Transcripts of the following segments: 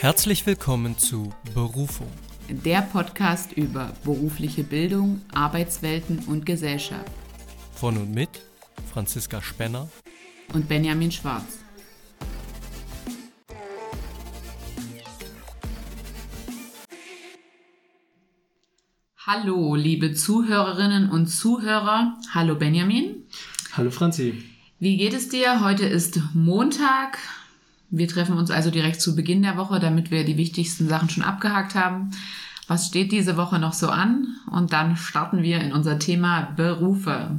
Herzlich willkommen zu Berufung. Der Podcast über berufliche Bildung, Arbeitswelten und Gesellschaft. Von und mit Franziska Spenner und Benjamin Schwarz. Hallo, liebe Zuhörerinnen und Zuhörer. Hallo Benjamin. Hallo Franzi. Wie geht es dir? Heute ist Montag. Wir treffen uns also direkt zu Beginn der Woche, damit wir die wichtigsten Sachen schon abgehakt haben. Was steht diese Woche noch so an? Und dann starten wir in unser Thema Berufe.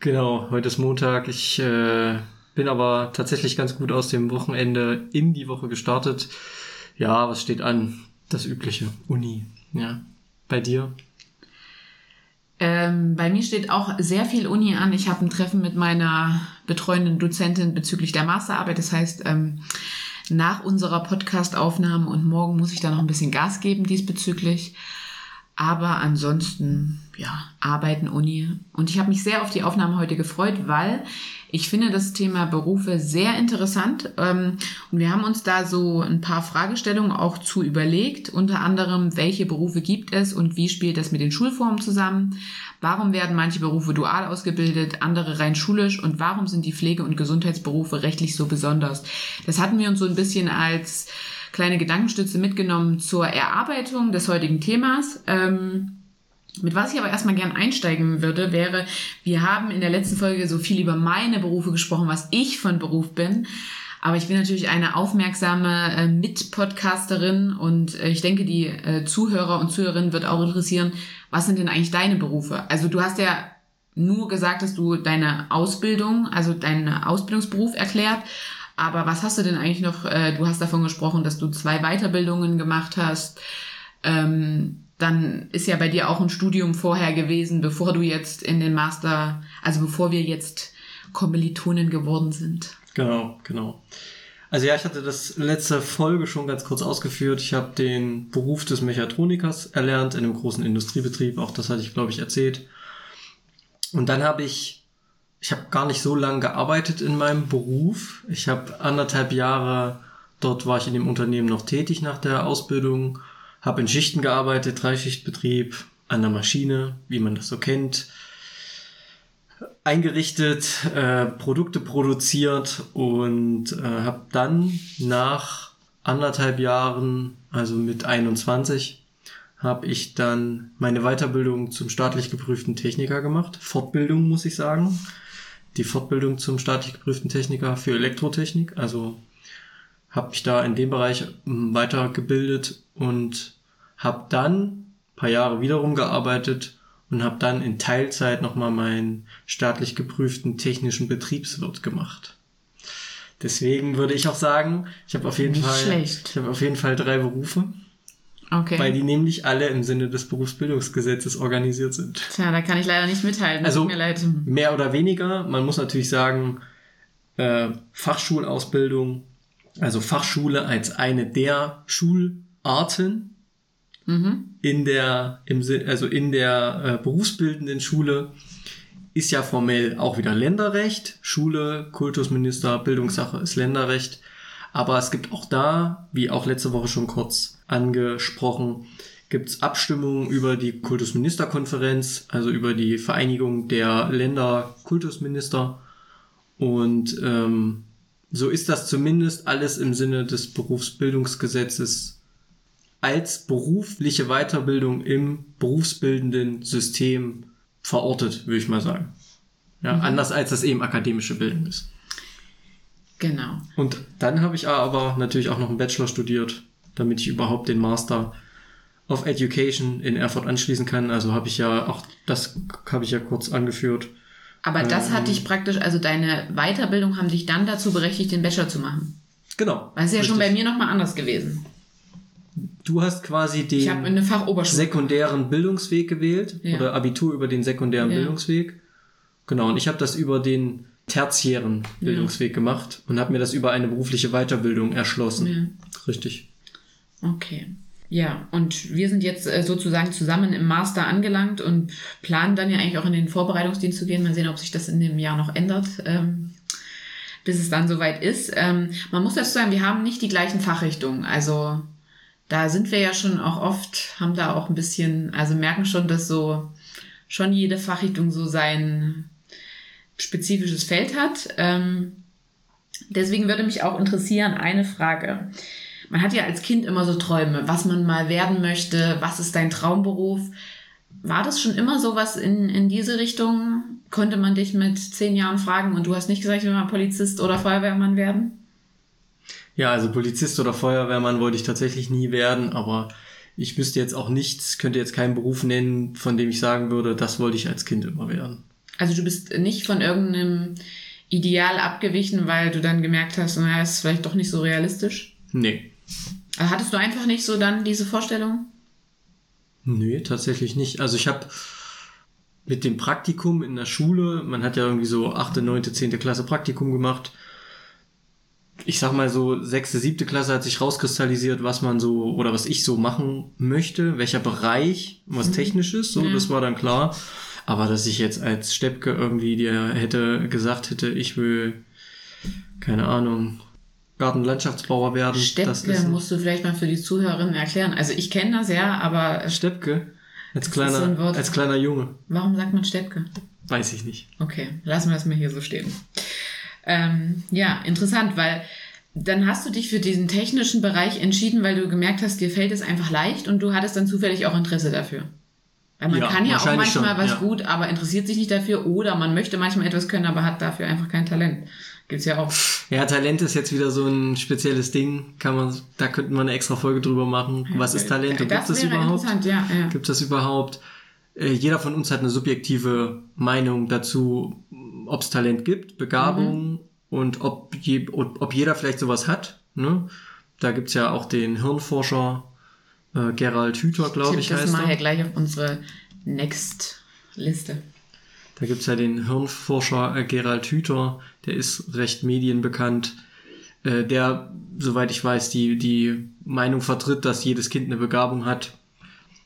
Genau, heute ist Montag. Ich äh, bin aber tatsächlich ganz gut aus dem Wochenende in die Woche gestartet. Ja, was steht an? Das übliche. Uni. Ja. Bei dir? Ähm, bei mir steht auch sehr viel Uni an. Ich habe ein Treffen mit meiner betreuenden Dozentin bezüglich der Masterarbeit. Das heißt, ähm, nach unserer Podcast-Aufnahme und morgen muss ich da noch ein bisschen Gas geben diesbezüglich. Aber ansonsten, ja, Arbeiten, Uni. Und ich habe mich sehr auf die Aufnahme heute gefreut, weil ich finde das Thema Berufe sehr interessant. Ähm, und wir haben uns da so ein paar Fragestellungen auch zu überlegt. Unter anderem, welche Berufe gibt es und wie spielt das mit den Schulformen zusammen? Warum werden manche Berufe dual ausgebildet, andere rein schulisch? Und warum sind die Pflege- und Gesundheitsberufe rechtlich so besonders? Das hatten wir uns so ein bisschen als kleine Gedankenstütze mitgenommen zur Erarbeitung des heutigen Themas. Ähm, mit was ich aber erstmal gern einsteigen würde, wäre, wir haben in der letzten Folge so viel über meine Berufe gesprochen, was ich von Beruf bin. Aber ich bin natürlich eine aufmerksame äh, Mitpodcasterin und äh, ich denke, die äh, Zuhörer und Zuhörerinnen wird auch interessieren, was sind denn eigentlich deine Berufe? Also du hast ja nur gesagt, dass du deine Ausbildung, also deinen Ausbildungsberuf erklärt. Aber was hast du denn eigentlich noch? Äh, du hast davon gesprochen, dass du zwei Weiterbildungen gemacht hast. Ähm, dann ist ja bei dir auch ein Studium vorher gewesen, bevor du jetzt in den Master, also bevor wir jetzt Kommilitonen geworden sind. Genau, genau. Also ja, ich hatte das letzte Folge schon ganz kurz ausgeführt. Ich habe den Beruf des Mechatronikers erlernt in einem großen Industriebetrieb. Auch das hatte ich, glaube ich, erzählt. Und dann habe ich ich habe gar nicht so lange gearbeitet in meinem Beruf. Ich habe anderthalb Jahre, dort war ich in dem Unternehmen noch tätig nach der Ausbildung, habe in Schichten gearbeitet, Dreischichtbetrieb, an der Maschine, wie man das so kennt, eingerichtet, äh, Produkte produziert und äh, habe dann nach anderthalb Jahren, also mit 21, habe ich dann meine Weiterbildung zum staatlich geprüften Techniker gemacht. Fortbildung, muss ich sagen die Fortbildung zum staatlich geprüften Techniker für Elektrotechnik. Also habe mich da in dem Bereich ähm, weitergebildet und habe dann paar Jahre wiederum gearbeitet und habe dann in Teilzeit nochmal meinen staatlich geprüften technischen Betriebswirt gemacht. Deswegen würde ich auch sagen, ich habe auf jeden Nicht Fall, schlecht. ich habe auf jeden Fall drei Berufe. Okay. Weil die nämlich alle im Sinne des Berufsbildungsgesetzes organisiert sind. Tja, da kann ich leider nicht mithalten. Also mehr oder weniger. Man muss natürlich sagen, äh, Fachschulausbildung, also Fachschule als eine der Schularten mhm. in der, im also in der äh, berufsbildenden Schule ist ja formell auch wieder Länderrecht. Schule, Kultusminister, Bildungssache ist Länderrecht. Aber es gibt auch da, wie auch letzte Woche schon kurz angesprochen, gibt es Abstimmungen über die Kultusministerkonferenz, also über die Vereinigung der Länder Kultusminister. Und ähm, so ist das zumindest alles im Sinne des Berufsbildungsgesetzes als berufliche Weiterbildung im berufsbildenden System verortet, würde ich mal sagen. Ja, mhm. Anders als das eben akademische Bildung ist. Genau. Und dann habe ich aber natürlich auch noch einen Bachelor studiert, damit ich überhaupt den Master of Education in Erfurt anschließen kann. Also habe ich ja auch, das habe ich ja kurz angeführt. Aber das ähm, hat dich praktisch, also deine Weiterbildung haben dich dann dazu berechtigt, den Bachelor zu machen. Genau. Das ist ja richtig. schon bei mir nochmal anders gewesen. Du hast quasi den sekundären Bildungsweg gewählt ja. oder Abitur über den sekundären ja. Bildungsweg. Genau, und ich habe das über den tertiären Bildungsweg ja. gemacht und habe mir das über eine berufliche Weiterbildung erschlossen. Richtig. Okay. Ja, und wir sind jetzt äh, sozusagen zusammen im Master angelangt und planen dann ja eigentlich auch in den Vorbereitungsdienst zu gehen. Mal sehen, ob sich das in dem Jahr noch ändert. Ähm, bis es dann soweit ist. Ähm, man muss dazu sagen, wir haben nicht die gleichen Fachrichtungen. Also da sind wir ja schon auch oft, haben da auch ein bisschen, also merken schon, dass so schon jede Fachrichtung so sein spezifisches Feld hat. Ähm, deswegen würde mich auch interessieren, eine Frage. Man hat ja als Kind immer so Träume, was man mal werden möchte, was ist dein Traumberuf. War das schon immer so was in, in diese Richtung? Konnte man dich mit zehn Jahren fragen und du hast nicht gesagt, ich will mal Polizist oder Feuerwehrmann werden? Ja, also Polizist oder Feuerwehrmann wollte ich tatsächlich nie werden, aber ich wüsste jetzt auch nichts, könnte jetzt keinen Beruf nennen, von dem ich sagen würde, das wollte ich als Kind immer werden. Also du bist nicht von irgendeinem Ideal abgewichen, weil du dann gemerkt hast, naja, ist vielleicht doch nicht so realistisch? Nee. Also hattest du einfach nicht so dann diese Vorstellung? Nee, tatsächlich nicht. Also ich habe mit dem Praktikum in der Schule, man hat ja irgendwie so 8., 9., 10. Klasse Praktikum gemacht, ich sag mal so, sechste, siebte Klasse hat sich rauskristallisiert, was man so oder was ich so machen möchte, welcher Bereich, was mhm. technisches, so, ja. das war dann klar. Aber dass ich jetzt als Steppke irgendwie dir hätte gesagt hätte, ich will, keine Ahnung, Gartenlandschaftsbauer werden. Steppke musst du vielleicht mal für die Zuhörerinnen erklären. Also ich kenne das ja, aber. Steppke? Als kleiner, so als kleiner Junge. Warum sagt man Steppke? Weiß ich nicht. Okay, lassen wir das mal hier so stehen. Ähm, ja, interessant, weil dann hast du dich für diesen technischen Bereich entschieden, weil du gemerkt hast, dir fällt es einfach leicht und du hattest dann zufällig auch Interesse dafür. Weil man ja, kann ja auch manchmal schon, was ja. gut, aber interessiert sich nicht dafür oder man möchte manchmal etwas können, aber hat dafür einfach kein Talent. Gibt's ja auch. Ja, Talent ist jetzt wieder so ein spezielles Ding. Kann man, da könnten wir eine extra Folge drüber machen. Was ist Talent und gibt es überhaupt? Ja. Gibt es das überhaupt? Äh, jeder von uns hat eine subjektive Meinung dazu, ob es Talent gibt, Begabung mhm. und ob, je, ob jeder vielleicht sowas hat. Ne? Da gibt's ja auch den Hirnforscher äh, Gerald Hüther, glaube ich, heißt das mal hier gleich auf unsere Next-Liste. Da gibt's ja den Hirnforscher äh, Gerald Hüther, der ist recht medienbekannt, äh, der, soweit ich weiß, die, die Meinung vertritt, dass jedes Kind eine Begabung hat.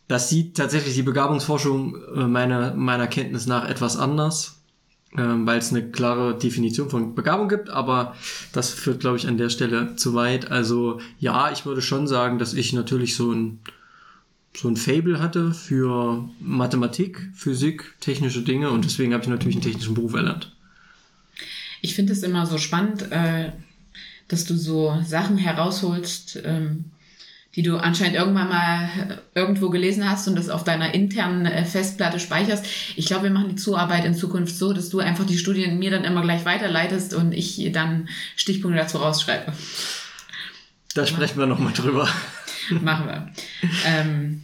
Das sieht tatsächlich die Begabungsforschung äh, meiner, meiner Kenntnis nach etwas anders ähm, weil es eine klare Definition von Begabung gibt, aber das führt, glaube ich, an der Stelle zu weit. Also ja, ich würde schon sagen, dass ich natürlich so ein so ein Fable hatte für Mathematik, Physik, technische Dinge und deswegen habe ich natürlich einen technischen Beruf erlernt. Ich finde es immer so spannend, äh, dass du so Sachen herausholst, ähm, die du anscheinend irgendwann mal irgendwo gelesen hast und das auf deiner internen äh, Festplatte speicherst. Ich glaube, wir machen die Zuarbeit in Zukunft so, dass du einfach die Studien mir dann immer gleich weiterleitest und ich dann Stichpunkte dazu rausschreibe. Da sprechen wir nochmal drüber. Machen wir. Ähm,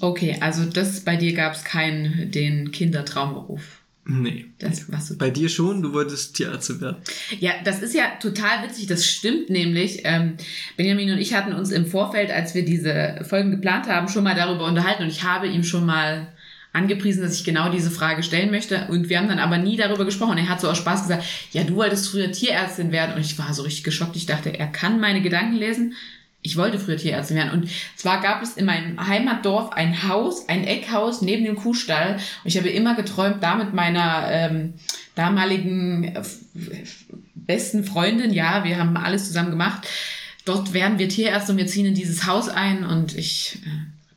okay, also das bei dir gab es keinen den Kindertraumberuf. Nee. Das, was du Bei dir schon, du wolltest Tierarzt werden. Ja, das ist ja total witzig, das stimmt nämlich. Ähm, Benjamin und ich hatten uns im Vorfeld, als wir diese Folgen geplant haben, schon mal darüber unterhalten und ich habe ihm schon mal angepriesen, dass ich genau diese Frage stellen möchte und wir haben dann aber nie darüber gesprochen. Er hat so aus Spaß gesagt, ja, du wolltest früher Tierärztin werden und ich war so richtig geschockt. Ich dachte, er kann meine Gedanken lesen ich wollte früher Tierärztin werden. Und zwar gab es in meinem Heimatdorf ein Haus, ein Eckhaus neben dem Kuhstall. Und ich habe immer geträumt, da mit meiner ähm, damaligen äh, besten Freundin, ja, wir haben alles zusammen gemacht. Dort werden wir Tierärzte und wir ziehen in dieses Haus ein und ich äh,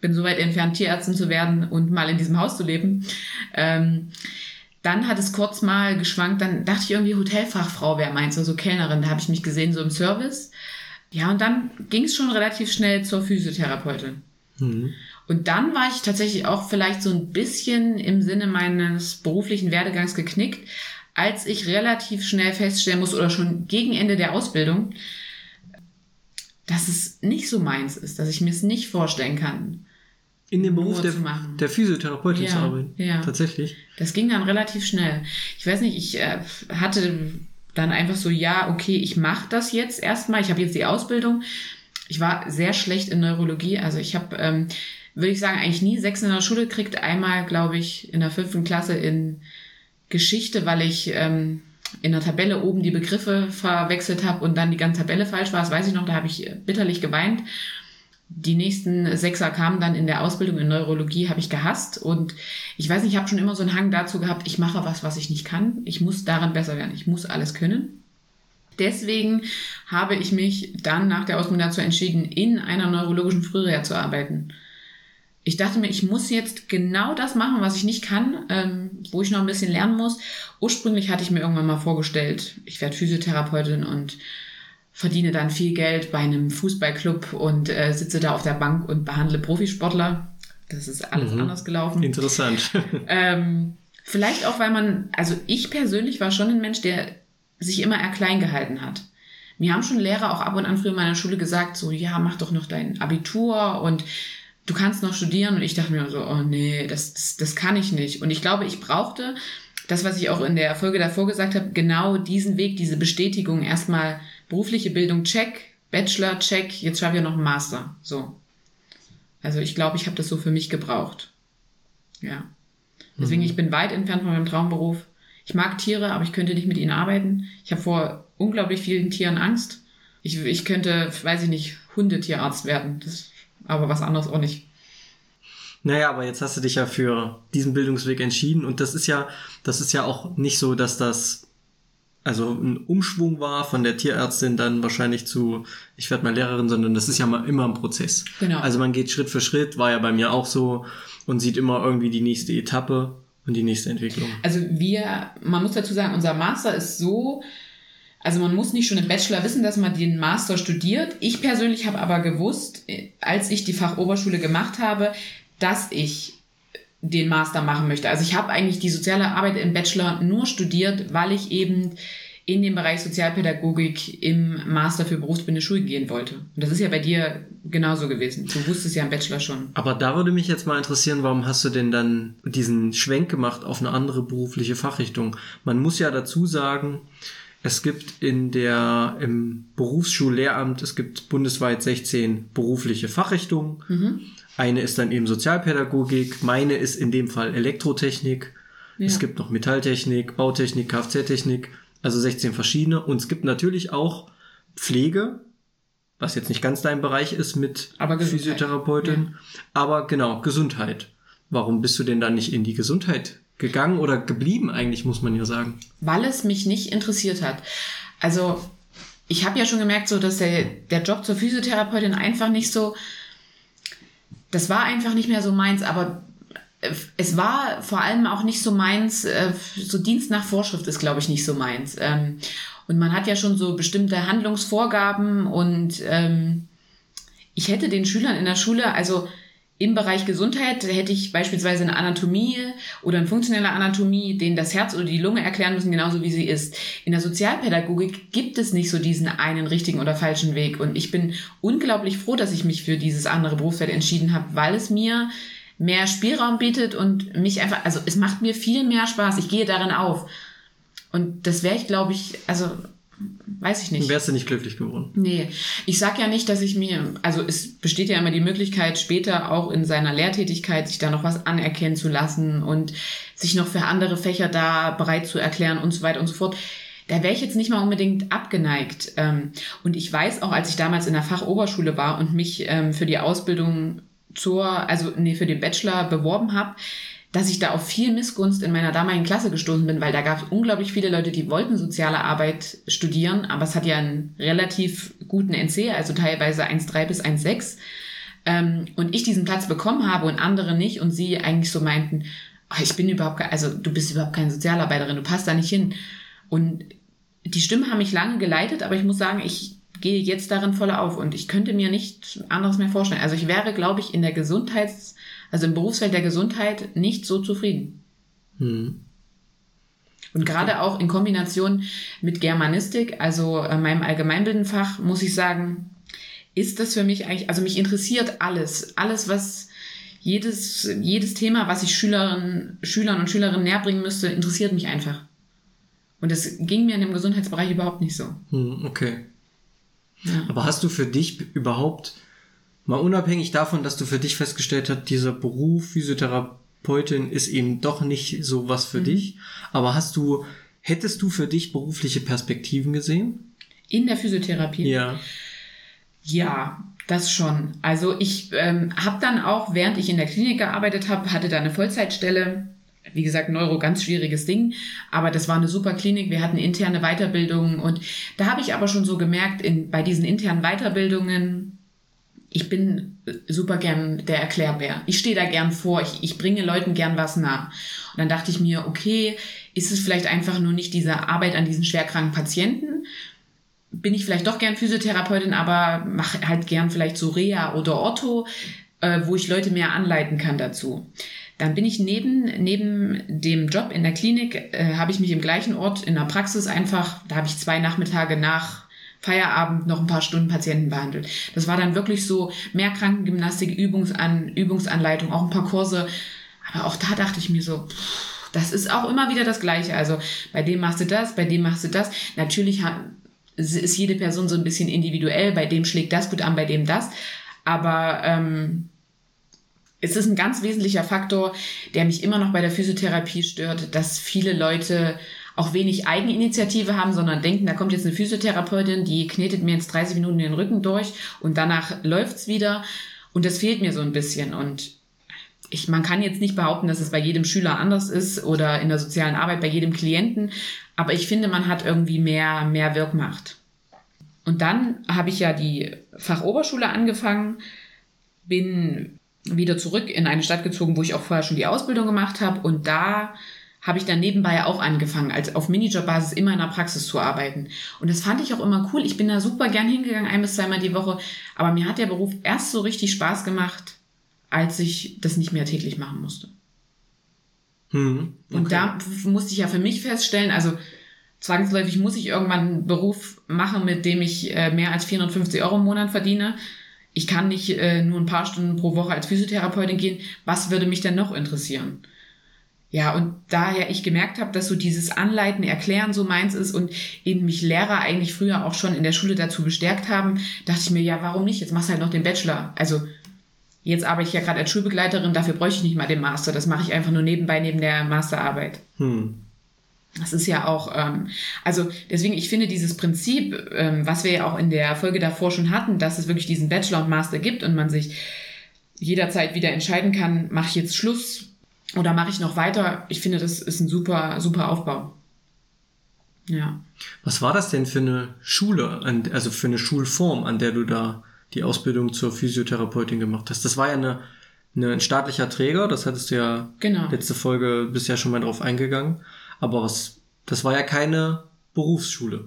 bin so weit entfernt, Tierärztin zu werden und mal in diesem Haus zu leben. Ähm, dann hat es kurz mal geschwankt, dann dachte ich irgendwie Hotelfachfrau wäre meins, also Kellnerin, da habe ich mich gesehen, so im Service. Ja, und dann ging es schon relativ schnell zur Physiotherapeutin. Mhm. Und dann war ich tatsächlich auch vielleicht so ein bisschen im Sinne meines beruflichen Werdegangs geknickt, als ich relativ schnell feststellen muss oder schon gegen Ende der Ausbildung, dass es nicht so meins ist, dass ich mir es nicht vorstellen kann. In dem Beruf der, der Physiotherapeutin ja, zu arbeiten. Ja. Tatsächlich. Das ging dann relativ schnell. Ich weiß nicht, ich äh, hatte dann einfach so, ja, okay, ich mache das jetzt erstmal, ich habe jetzt die Ausbildung. Ich war sehr schlecht in Neurologie, also ich habe, ähm, würde ich sagen, eigentlich nie sechs in der Schule gekriegt. Einmal, glaube ich, in der fünften Klasse in Geschichte, weil ich ähm, in der Tabelle oben die Begriffe verwechselt habe und dann die ganze Tabelle falsch war. Das weiß ich noch, da habe ich bitterlich geweint die nächsten Sechser kamen dann in der Ausbildung in Neurologie, habe ich gehasst. Und ich weiß nicht, ich habe schon immer so einen Hang dazu gehabt, ich mache was, was ich nicht kann. Ich muss daran besser werden. Ich muss alles können. Deswegen habe ich mich dann nach der Ausbildung dazu entschieden, in einer neurologischen Frühreha zu arbeiten. Ich dachte mir, ich muss jetzt genau das machen, was ich nicht kann, ähm, wo ich noch ein bisschen lernen muss. Ursprünglich hatte ich mir irgendwann mal vorgestellt, ich werde Physiotherapeutin und verdiene dann viel Geld bei einem Fußballclub und äh, sitze da auf der Bank und behandle Profisportler. Das ist alles mhm. anders gelaufen. Interessant. ähm, vielleicht auch, weil man, also ich persönlich war schon ein Mensch, der sich immer eher klein gehalten hat. Mir haben schon Lehrer auch ab und an früher in meiner Schule gesagt, so, ja, mach doch noch dein Abitur und du kannst noch studieren. Und ich dachte mir so, oh nee, das, das, das kann ich nicht. Und ich glaube, ich brauchte das, was ich auch in der Folge davor gesagt habe, genau diesen Weg, diese Bestätigung. Erstmal berufliche Bildung, check, Bachelor, check, jetzt schreibe ich noch einen Master. So. Also ich glaube, ich habe das so für mich gebraucht. Ja. Deswegen, mhm. ich bin weit entfernt von meinem Traumberuf. Ich mag Tiere, aber ich könnte nicht mit ihnen arbeiten. Ich habe vor unglaublich vielen Tieren Angst. Ich, ich könnte, weiß ich nicht, Hundetierarzt werden. Das, aber was anderes auch nicht. Naja, aber jetzt hast du dich ja für diesen Bildungsweg entschieden und das ist ja, das ist ja auch nicht so, dass das also ein Umschwung war von der Tierärztin dann wahrscheinlich zu, ich werde mal Lehrerin, sondern das ist ja mal immer ein Prozess. Genau. Also man geht Schritt für Schritt, war ja bei mir auch so und sieht immer irgendwie die nächste Etappe und die nächste Entwicklung? Also wir, man muss dazu sagen, unser Master ist so, also man muss nicht schon im Bachelor wissen, dass man den Master studiert. Ich persönlich habe aber gewusst, als ich die Fachoberschule gemacht habe, dass ich den Master machen möchte. Also ich habe eigentlich die soziale Arbeit im Bachelor nur studiert, weil ich eben in den Bereich Sozialpädagogik im Master für berufsbildende Schule gehen wollte. Und das ist ja bei dir genauso gewesen. Du wusstest ja im Bachelor schon. Aber da würde mich jetzt mal interessieren, warum hast du denn dann diesen Schwenk gemacht auf eine andere berufliche Fachrichtung? Man muss ja dazu sagen, es gibt in der, im Berufsschullehramt, es gibt bundesweit 16 berufliche Fachrichtungen. Mhm. Eine ist dann eben Sozialpädagogik, meine ist in dem Fall Elektrotechnik. Ja. Es gibt noch Metalltechnik, Bautechnik, Kfz-Technik also 16 verschiedene. Und es gibt natürlich auch Pflege, was jetzt nicht ganz dein Bereich ist mit Physiotherapeutin. Ja. Aber genau, Gesundheit. Warum bist du denn dann nicht in die Gesundheit gegangen oder geblieben eigentlich, muss man ja sagen? Weil es mich nicht interessiert hat. Also ich habe ja schon gemerkt, so dass der, der Job zur Physiotherapeutin einfach nicht so, das war einfach nicht mehr so meins, aber es war vor allem auch nicht so meins, äh, so Dienst nach Vorschrift ist, glaube ich, nicht so meins. Ähm, und man hat ja schon so bestimmte Handlungsvorgaben und ähm, ich hätte den Schülern in der Schule, also im Bereich Gesundheit hätte ich beispielsweise eine Anatomie oder eine funktionelle Anatomie, denen das Herz oder die Lunge erklären müssen, genauso wie sie ist. In der Sozialpädagogik gibt es nicht so diesen einen richtigen oder falschen Weg. Und ich bin unglaublich froh, dass ich mich für dieses andere Berufsfeld entschieden habe, weil es mir mehr Spielraum bietet und mich einfach, also es macht mir viel mehr Spaß. Ich gehe darin auf. Und das wäre ich, glaube ich, also weiß ich nicht. Wärst du nicht glücklich geworden? Nee. Ich sag ja nicht, dass ich mir, also es besteht ja immer die Möglichkeit, später auch in seiner Lehrtätigkeit sich da noch was anerkennen zu lassen und sich noch für andere Fächer da bereit zu erklären und so weiter und so fort. Da wäre ich jetzt nicht mal unbedingt abgeneigt. Ähm, und ich weiß auch, als ich damals in der Fachoberschule war und mich ähm, für die Ausbildung zur, also nee, für den Bachelor beworben habe, dass ich da auf viel Missgunst in meiner damaligen Klasse gestoßen bin, weil da gab es unglaublich viele Leute, die wollten soziale Arbeit studieren, aber es hat ja einen relativ guten NC, also teilweise 1,3 bis 1,6. Ähm, und ich diesen Platz bekommen habe und andere nicht und sie eigentlich so meinten, oh, ich bin überhaupt, also du bist überhaupt keine Sozialarbeiterin, du passt da nicht hin. Und die Stimmen haben mich lange geleitet, aber ich muss sagen, ich gehe jetzt darin voll auf und ich könnte mir nicht anderes mehr vorstellen. Also ich wäre, glaube ich, in der Gesundheits-, also im Berufsfeld der Gesundheit nicht so zufrieden. Hm. Und gerade auch in Kombination mit Germanistik, also äh, meinem allgemeinbildenden Fach, muss ich sagen, ist das für mich eigentlich, also mich interessiert alles, alles, was jedes, jedes Thema, was ich Schülerinnen, Schülern und Schülerinnen näher bringen müsste, interessiert mich einfach. Und das ging mir in dem Gesundheitsbereich überhaupt nicht so. Hm, okay. Aber hast du für dich überhaupt, mal unabhängig davon, dass du für dich festgestellt hast, dieser Beruf Physiotherapeutin ist eben doch nicht so was für mhm. dich, aber hast du, hättest du für dich berufliche Perspektiven gesehen? In der Physiotherapie? Ja. Ja, das schon. Also ich ähm, habe dann auch, während ich in der Klinik gearbeitet habe, hatte da eine Vollzeitstelle wie gesagt, Neuro ganz schwieriges Ding, aber das war eine super Klinik. Wir hatten interne Weiterbildungen und da habe ich aber schon so gemerkt, in, bei diesen internen Weiterbildungen, ich bin super gern der Erklärbär. Ich stehe da gern vor, ich, ich bringe Leuten gern was nah. Und dann dachte ich mir, okay, ist es vielleicht einfach nur nicht diese Arbeit an diesen schwerkranken Patienten? Bin ich vielleicht doch gern Physiotherapeutin, aber mache halt gern vielleicht so Reha oder Ortho, äh, wo ich Leute mehr anleiten kann dazu. Dann bin ich neben, neben dem Job in der Klinik, äh, habe ich mich im gleichen Ort in der Praxis einfach, da habe ich zwei Nachmittage nach Feierabend noch ein paar Stunden Patienten behandelt. Das war dann wirklich so mehr Krankengymnastik, Übungsan Übungsanleitung, auch ein paar Kurse. Aber auch da dachte ich mir so, pff, das ist auch immer wieder das Gleiche. Also bei dem machst du das, bei dem machst du das. Natürlich ist jede Person so ein bisschen individuell. Bei dem schlägt das gut an, bei dem das. Aber ähm, es ist ein ganz wesentlicher Faktor, der mich immer noch bei der Physiotherapie stört, dass viele Leute auch wenig Eigeninitiative haben, sondern denken, da kommt jetzt eine Physiotherapeutin, die knetet mir jetzt 30 Minuten den Rücken durch und danach läuft's wieder. Und das fehlt mir so ein bisschen. Und ich, man kann jetzt nicht behaupten, dass es bei jedem Schüler anders ist oder in der sozialen Arbeit bei jedem Klienten, aber ich finde, man hat irgendwie mehr, mehr Wirkmacht. Und dann habe ich ja die Fachoberschule angefangen, bin wieder zurück in eine Stadt gezogen, wo ich auch vorher schon die Ausbildung gemacht habe und da habe ich dann nebenbei auch angefangen, als auf Minijob-Basis immer in der Praxis zu arbeiten. Und das fand ich auch immer cool. Ich bin da super gern hingegangen, ein bis zweimal die Woche. Aber mir hat der Beruf erst so richtig Spaß gemacht, als ich das nicht mehr täglich machen musste. Hm, okay. Und da musste ich ja für mich feststellen, also zwangsläufig muss ich irgendwann einen Beruf machen, mit dem ich äh, mehr als 450 Euro im Monat verdiene. Ich kann nicht äh, nur ein paar Stunden pro Woche als Physiotherapeutin gehen. Was würde mich denn noch interessieren? Ja, und daher ich gemerkt habe, dass so dieses Anleiten, Erklären so meins ist und eben mich Lehrer eigentlich früher auch schon in der Schule dazu bestärkt haben, dachte ich mir, ja, warum nicht? Jetzt machst du halt noch den Bachelor. Also jetzt arbeite ich ja gerade als Schulbegleiterin, dafür bräuchte ich nicht mal den Master. Das mache ich einfach nur nebenbei neben der Masterarbeit. Hm. Das ist ja auch, ähm, also deswegen, ich finde dieses Prinzip, ähm, was wir ja auch in der Folge davor schon hatten, dass es wirklich diesen Bachelor und Master gibt und man sich jederzeit wieder entscheiden kann, mache ich jetzt Schluss oder mache ich noch weiter? Ich finde, das ist ein super, super Aufbau. Ja. Was war das denn für eine Schule, also für eine Schulform, an der du da die Ausbildung zur Physiotherapeutin gemacht hast? Das war ja eine, eine, ein staatlicher Träger, das hattest du ja genau. letzte Folge bisher schon mal drauf eingegangen. Aber was, das war ja keine Berufsschule.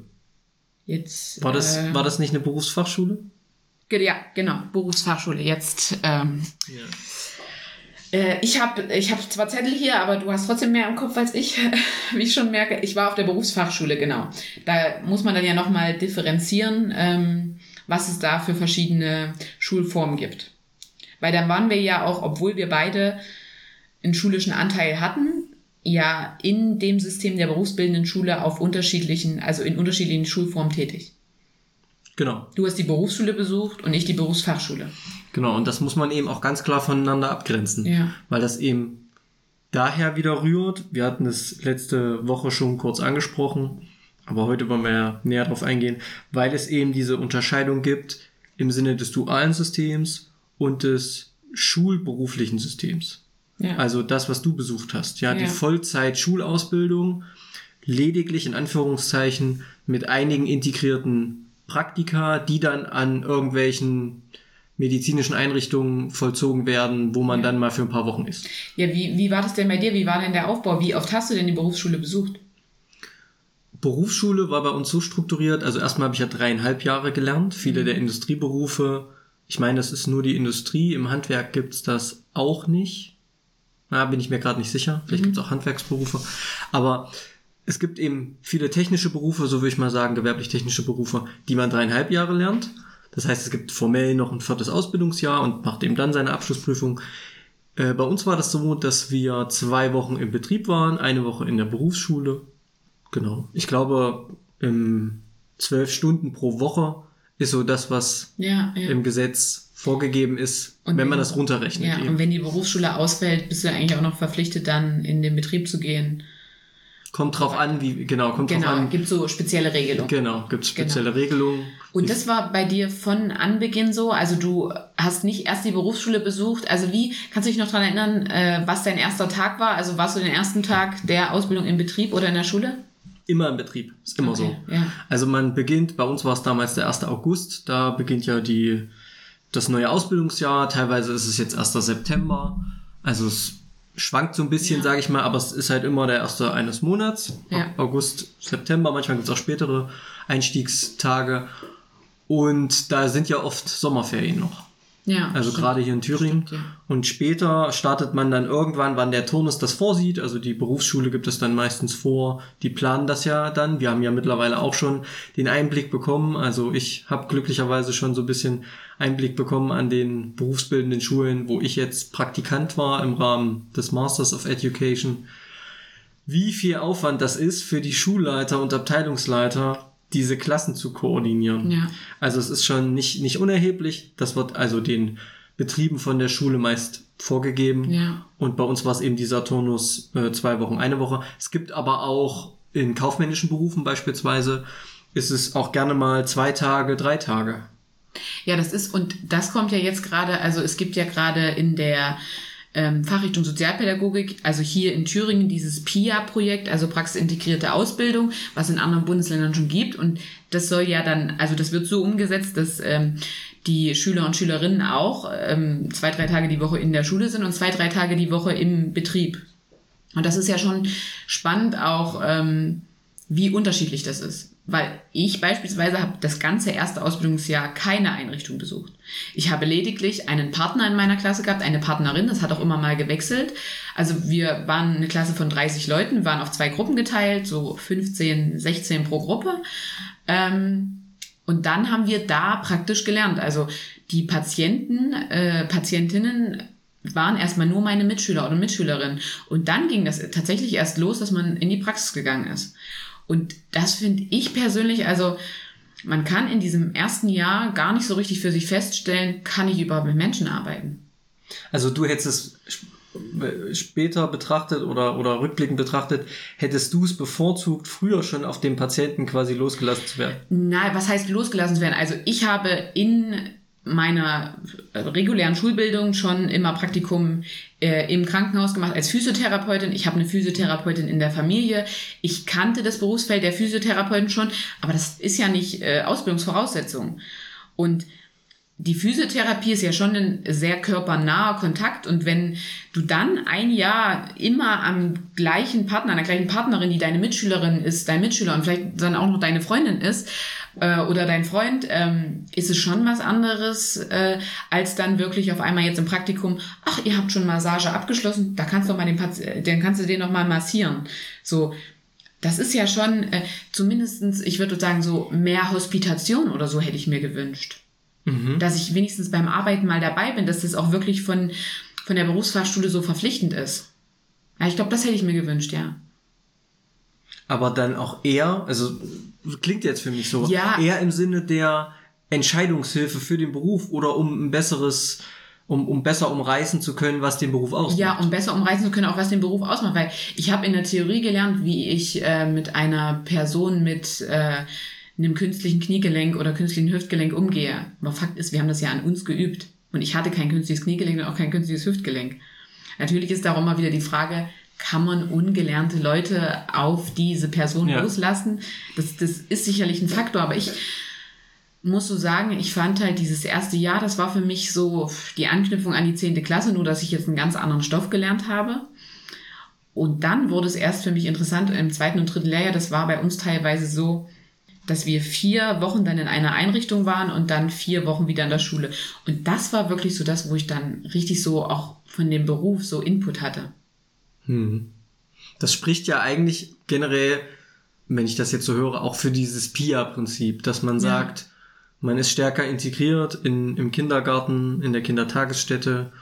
Jetzt. War das, äh, war das nicht eine Berufsfachschule? Ja, genau, Berufsfachschule. Jetzt ähm, ja. Äh, ich habe ich hab zwar Zettel hier, aber du hast trotzdem mehr im Kopf als ich, wie ich schon merke. Ich war auf der Berufsfachschule, genau. Da muss man dann ja nochmal differenzieren, ähm, was es da für verschiedene Schulformen gibt. Weil dann waren wir ja auch, obwohl wir beide einen schulischen Anteil hatten, ja in dem System der berufsbildenden Schule auf unterschiedlichen, also in unterschiedlichen Schulformen tätig. Genau. Du hast die Berufsschule besucht und ich die Berufsfachschule. Genau, und das muss man eben auch ganz klar voneinander abgrenzen, ja. weil das eben daher wieder rührt. Wir hatten es letzte Woche schon kurz angesprochen, aber heute wollen wir ja näher darauf eingehen, weil es eben diese Unterscheidung gibt im Sinne des dualen Systems und des schulberuflichen Systems. Ja. Also das, was du besucht hast. Ja, ja. die Vollzeit-Schulausbildung, lediglich in Anführungszeichen mit einigen integrierten Praktika, die dann an irgendwelchen medizinischen Einrichtungen vollzogen werden, wo man ja. dann mal für ein paar Wochen ist. Ja, wie, wie war das denn bei dir? Wie war denn der Aufbau? Wie oft hast du denn die Berufsschule besucht? Berufsschule war bei uns so strukturiert, also erstmal habe ich ja dreieinhalb Jahre gelernt, viele mhm. der Industrieberufe, ich meine, das ist nur die Industrie, im Handwerk gibt's das auch nicht. Na, bin ich mir gerade nicht sicher, vielleicht mhm. gibt's auch Handwerksberufe, aber es gibt eben viele technische Berufe, so würde ich mal sagen, gewerblich-technische Berufe, die man dreieinhalb Jahre lernt. Das heißt, es gibt formell noch ein viertes Ausbildungsjahr und macht eben dann seine Abschlussprüfung. Äh, bei uns war das so, dass wir zwei Wochen im Betrieb waren, eine Woche in der Berufsschule. Genau. Ich glaube, zwölf Stunden pro Woche ist so das, was ja, ja. im Gesetz vorgegeben ist, und wenn man das runterrechnet. Ja, eben. und wenn die Berufsschule ausfällt, bist du eigentlich auch noch verpflichtet, dann in den Betrieb zu gehen. Kommt drauf an, wie, genau, kommt genau, drauf an. gibt so spezielle Regelungen. Genau, gibt spezielle genau. Regelungen. Und das war bei dir von Anbeginn so? Also du hast nicht erst die Berufsschule besucht. Also wie, kannst du dich noch daran erinnern, äh, was dein erster Tag war? Also warst du den ersten Tag der Ausbildung im Betrieb oder in der Schule? Immer im Betrieb, ist immer okay, so. Ja. Also man beginnt, bei uns war es damals der 1. August, da beginnt ja die, das neue Ausbildungsjahr, teilweise ist es jetzt 1. September. Also es schwankt so ein bisschen, ja. sage ich mal, aber es ist halt immer der erste eines Monats. Ja. August, September, manchmal gibt es auch spätere Einstiegstage. Und da sind ja oft Sommerferien noch. Ja, also stimmt. gerade hier in Thüringen. Stimmt, ja. Und später startet man dann irgendwann, wann der Turnus das vorsieht. Also die Berufsschule gibt es dann meistens vor. Die planen das ja dann. Wir haben ja mittlerweile auch schon den Einblick bekommen. Also ich habe glücklicherweise schon so ein bisschen Einblick bekommen an den berufsbildenden Schulen, wo ich jetzt Praktikant war im Rahmen des Masters of Education. Wie viel Aufwand das ist für die Schulleiter und Abteilungsleiter, diese Klassen zu koordinieren. Ja. Also es ist schon nicht, nicht unerheblich. Das wird also den Betrieben von der Schule meist vorgegeben. Ja. Und bei uns war es eben dieser Turnus äh, zwei Wochen, eine Woche. Es gibt aber auch in kaufmännischen Berufen beispielsweise, ist es auch gerne mal zwei Tage, drei Tage. Ja, das ist, und das kommt ja jetzt gerade, also es gibt ja gerade in der ähm, Fachrichtung Sozialpädagogik, also hier in Thüringen dieses PIA-Projekt, also praxisintegrierte Ausbildung, was in anderen Bundesländern schon gibt. Und das soll ja dann, also das wird so umgesetzt, dass ähm, die Schüler und Schülerinnen auch ähm, zwei, drei Tage die Woche in der Schule sind und zwei, drei Tage die Woche im Betrieb. Und das ist ja schon spannend auch, ähm, wie unterschiedlich das ist. Weil ich beispielsweise habe das ganze erste Ausbildungsjahr keine Einrichtung besucht. Ich habe lediglich einen Partner in meiner Klasse gehabt, eine Partnerin, das hat auch immer mal gewechselt. Also wir waren eine Klasse von 30 Leuten, waren auf zwei Gruppen geteilt, so 15, 16 pro Gruppe. Ähm, und dann haben wir da praktisch gelernt. Also die Patienten, äh, Patientinnen waren erstmal nur meine Mitschüler oder Mitschülerinnen. Und dann ging das tatsächlich erst los, dass man in die Praxis gegangen ist. Und das finde ich persönlich, also man kann in diesem ersten Jahr gar nicht so richtig für sich feststellen, kann ich überhaupt mit Menschen arbeiten. Also du hättest es später betrachtet oder, oder rückblickend betrachtet, hättest du es bevorzugt, früher schon auf den Patienten quasi losgelassen zu werden? Nein, was heißt losgelassen zu werden? Also ich habe in meiner regulären Schulbildung schon immer Praktikum äh, im Krankenhaus gemacht als Physiotherapeutin. Ich habe eine Physiotherapeutin in der Familie. Ich kannte das Berufsfeld der Physiotherapeutin schon, aber das ist ja nicht äh, Ausbildungsvoraussetzung. Und die Physiotherapie ist ja schon ein sehr körpernaher Kontakt und wenn du dann ein Jahr immer am gleichen Partner, an der gleichen Partnerin, die deine Mitschülerin ist, dein Mitschüler und vielleicht dann auch noch deine Freundin ist äh, oder dein Freund, ähm, ist es schon was anderes, äh, als dann wirklich auf einmal jetzt im Praktikum, ach, ihr habt schon Massage abgeschlossen, da kannst du mal den äh, dann kannst du den noch mal massieren. So, das ist ja schon äh, zumindestens, ich würde sagen, so mehr Hospitation oder so hätte ich mir gewünscht. Mhm. Dass ich wenigstens beim Arbeiten mal dabei bin, dass das auch wirklich von, von der Berufsfachschule so verpflichtend ist. Ja, ich glaube, das hätte ich mir gewünscht, ja. Aber dann auch eher, also klingt jetzt für mich so, ja. eher im Sinne der Entscheidungshilfe für den Beruf oder um ein besseres, um, um besser umreißen zu können, was den Beruf ausmacht. Ja, um besser umreißen zu können, auch was den Beruf ausmacht. Weil ich habe in der Theorie gelernt, wie ich äh, mit einer Person mit äh, einem künstlichen Kniegelenk oder künstlichen Hüftgelenk umgehe. Aber Fakt ist, wir haben das ja an uns geübt. Und ich hatte kein künstliches Kniegelenk und auch kein künstliches Hüftgelenk. Natürlich ist darum mal wieder die Frage, kann man ungelernte Leute auf diese Person ja. loslassen? Das, das ist sicherlich ein Faktor, aber ich muss so sagen, ich fand halt dieses erste Jahr, das war für mich so die Anknüpfung an die zehnte Klasse, nur dass ich jetzt einen ganz anderen Stoff gelernt habe. Und dann wurde es erst für mich interessant im zweiten und dritten Lehrjahr, das war bei uns teilweise so, dass wir vier Wochen dann in einer Einrichtung waren und dann vier Wochen wieder in der Schule. Und das war wirklich so das, wo ich dann richtig so auch von dem Beruf so Input hatte. Hm. Das spricht ja eigentlich generell, wenn ich das jetzt so höre, auch für dieses PIA-Prinzip, dass man sagt, man ist stärker integriert in, im Kindergarten, in der Kindertagesstätte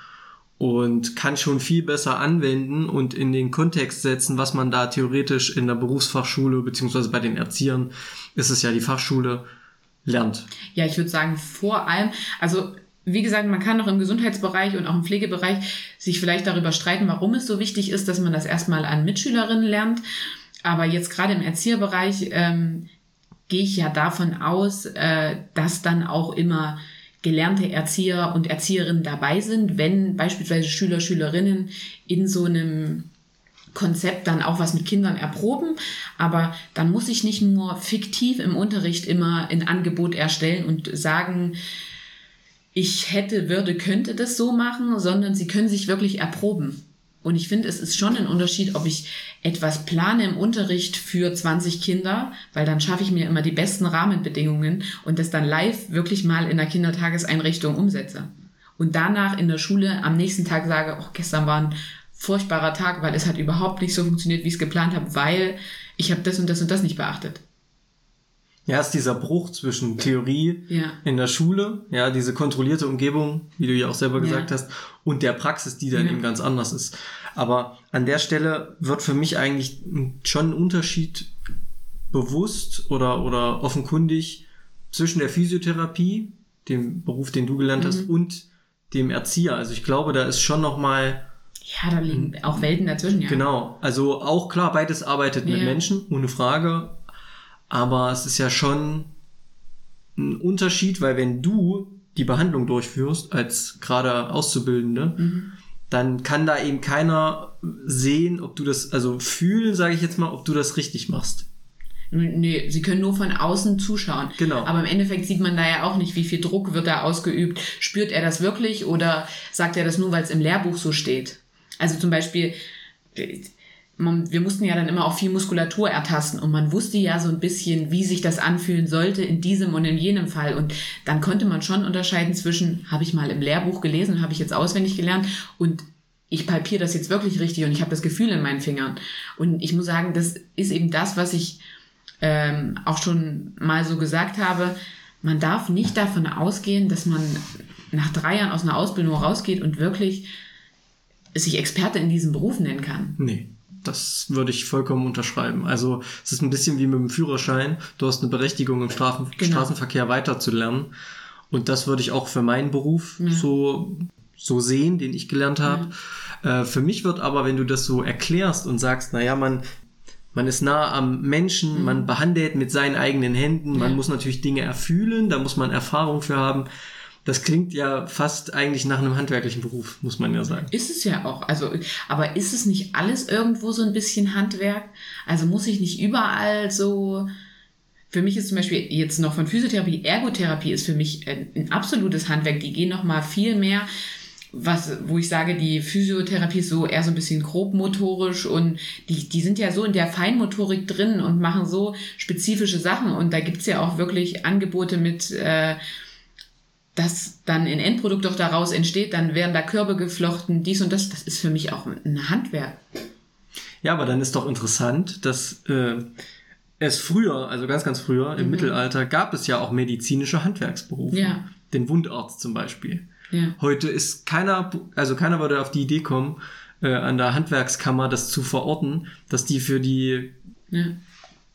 und kann schon viel besser anwenden und in den Kontext setzen, was man da theoretisch in der Berufsfachschule beziehungsweise bei den Erziehern, ist es ja die Fachschule, lernt. Ja, ich würde sagen, vor allem, also wie gesagt, man kann auch im Gesundheitsbereich und auch im Pflegebereich sich vielleicht darüber streiten, warum es so wichtig ist, dass man das erstmal an Mitschülerinnen lernt. aber jetzt gerade im Erzieherbereich ähm, gehe ich ja davon aus, äh, dass dann auch immer gelernte Erzieher und Erzieherinnen dabei sind, wenn beispielsweise Schüler, Schülerinnen in so einem Konzept dann auch was mit Kindern erproben, aber dann muss ich nicht nur fiktiv im Unterricht immer ein Angebot erstellen und sagen, ich hätte, würde, könnte das so machen, sondern sie können sich wirklich erproben. Und ich finde, es ist schon ein Unterschied, ob ich etwas plane im Unterricht für 20 Kinder, weil dann schaffe ich mir immer die besten Rahmenbedingungen und das dann live wirklich mal in der Kindertageseinrichtung umsetze. Und danach in der Schule am nächsten Tag sage, oh, gestern war ein furchtbarer Tag, weil es hat überhaupt nicht so funktioniert, wie ich es geplant habe, weil ich habe das und das und das nicht beachtet. Ja, ist dieser Bruch zwischen Theorie ja. in der Schule, ja, diese kontrollierte Umgebung, wie du ja auch selber gesagt ja. hast, und der Praxis, die dann ja. eben ganz anders ist. Aber an der Stelle wird für mich eigentlich schon ein Unterschied bewusst oder, oder offenkundig zwischen der Physiotherapie, dem Beruf, den du gelernt mhm. hast, und dem Erzieher. Also ich glaube, da ist schon noch mal ja, da liegen auch Welten dazwischen, ja. Genau. Also auch klar, beides arbeitet mit Menschen, ohne Frage. Aber es ist ja schon ein Unterschied, weil wenn du die Behandlung durchführst als gerade Auszubildende, mhm. dann kann da eben keiner sehen, ob du das, also fühlen, sage ich jetzt mal, ob du das richtig machst. Nee, sie können nur von außen zuschauen. Genau. Aber im Endeffekt sieht man da ja auch nicht, wie viel Druck wird da ausgeübt. Spürt er das wirklich oder sagt er das nur, weil es im Lehrbuch so steht? Also zum Beispiel, man, wir mussten ja dann immer auch viel Muskulatur ertasten und man wusste ja so ein bisschen, wie sich das anfühlen sollte in diesem und in jenem Fall. Und dann konnte man schon unterscheiden zwischen, habe ich mal im Lehrbuch gelesen, habe ich jetzt auswendig gelernt und ich palpiere das jetzt wirklich richtig und ich habe das Gefühl in meinen Fingern. Und ich muss sagen, das ist eben das, was ich ähm, auch schon mal so gesagt habe. Man darf nicht davon ausgehen, dass man nach drei Jahren aus einer Ausbildung rausgeht und wirklich sich Experte in diesem Beruf nennen kann. Nee. Das würde ich vollkommen unterschreiben. Also es ist ein bisschen wie mit dem Führerschein. Du hast eine Berechtigung im Strafen genau. Straßenverkehr weiterzulernen. Und das würde ich auch für meinen Beruf ja. so, so sehen, den ich gelernt habe. Ja. Äh, für mich wird aber, wenn du das so erklärst und sagst, naja, man, man ist nah am Menschen, mhm. man behandelt mit seinen eigenen Händen, man muss natürlich Dinge erfühlen, da muss man Erfahrung für haben. Das klingt ja fast eigentlich nach einem handwerklichen Beruf, muss man ja sagen. Ist es ja auch. Also, aber ist es nicht alles irgendwo so ein bisschen Handwerk? Also muss ich nicht überall so. Für mich ist zum Beispiel jetzt noch von Physiotherapie, Ergotherapie ist für mich ein, absolutes Handwerk. Die gehen noch mal viel mehr was, wo ich sage, die Physiotherapie ist so eher so ein bisschen grobmotorisch und die, die sind ja so in der Feinmotorik drin und machen so spezifische Sachen und da gibt's ja auch wirklich Angebote mit äh, das dann in Endprodukt doch daraus entsteht, dann werden da Körbe geflochten, dies und das, das ist für mich auch ein Handwerk. Ja, aber dann ist doch interessant, dass äh, es früher, also ganz, ganz früher, im mhm. Mittelalter, gab es ja auch medizinische Handwerksberufe. Ja. Den Wundarzt zum Beispiel. Ja. Heute ist keiner, also keiner würde auf die Idee kommen, äh, an der Handwerkskammer das zu verorten, dass die für die ja.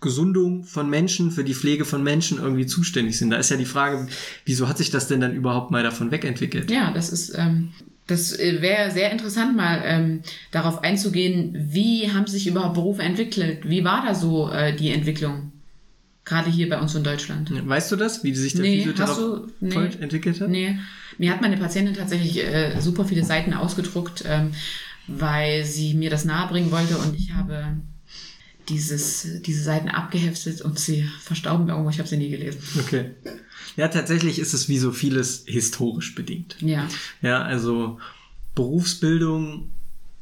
Gesundung von Menschen, für die Pflege von Menschen irgendwie zuständig sind. Da ist ja die Frage, wieso hat sich das denn dann überhaupt mal davon wegentwickelt? Ja, das ist, ähm, das äh, wäre sehr interessant, mal ähm, darauf einzugehen, wie haben sich überhaupt Berufe entwickelt? Wie war da so äh, die Entwicklung? Gerade hier bei uns in Deutschland. Weißt du das, wie sich der nee, Physiotherapeut nee, entwickelt hat? Nee, mir hat meine Patientin tatsächlich äh, super viele Seiten ausgedruckt, ähm, weil sie mir das nahebringen wollte und ich habe dieses, diese Seiten abgeheftet und sie verstauben irgendwo. Ich habe sie nie gelesen. Okay. Ja, tatsächlich ist es wie so vieles historisch bedingt. Ja. Ja, also Berufsbildung,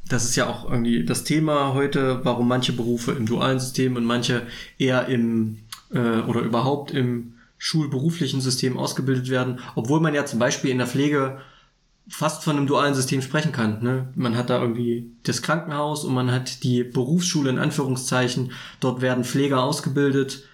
das ist ja auch irgendwie das Thema heute, warum manche Berufe im dualen System und manche eher im äh, oder überhaupt im schulberuflichen System ausgebildet werden, obwohl man ja zum Beispiel in der Pflege fast von einem dualen System sprechen kann. Ne? Man hat da irgendwie das Krankenhaus und man hat die Berufsschule in Anführungszeichen. Dort werden Pfleger ausgebildet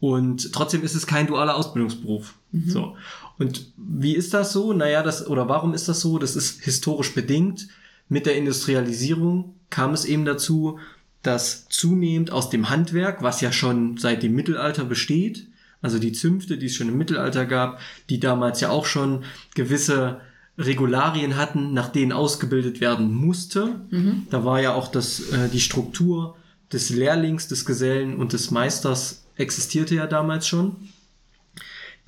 und trotzdem ist es kein dualer Ausbildungsberuf. Mhm. So. Und wie ist das so? Naja, das, oder warum ist das so? Das ist historisch bedingt. Mit der Industrialisierung kam es eben dazu, dass zunehmend aus dem Handwerk, was ja schon seit dem Mittelalter besteht, also die Zünfte, die es schon im Mittelalter gab, die damals ja auch schon gewisse Regularien hatten, nach denen ausgebildet werden musste. Mhm. Da war ja auch das, äh, die Struktur des Lehrlings, des Gesellen und des Meisters existierte ja damals schon.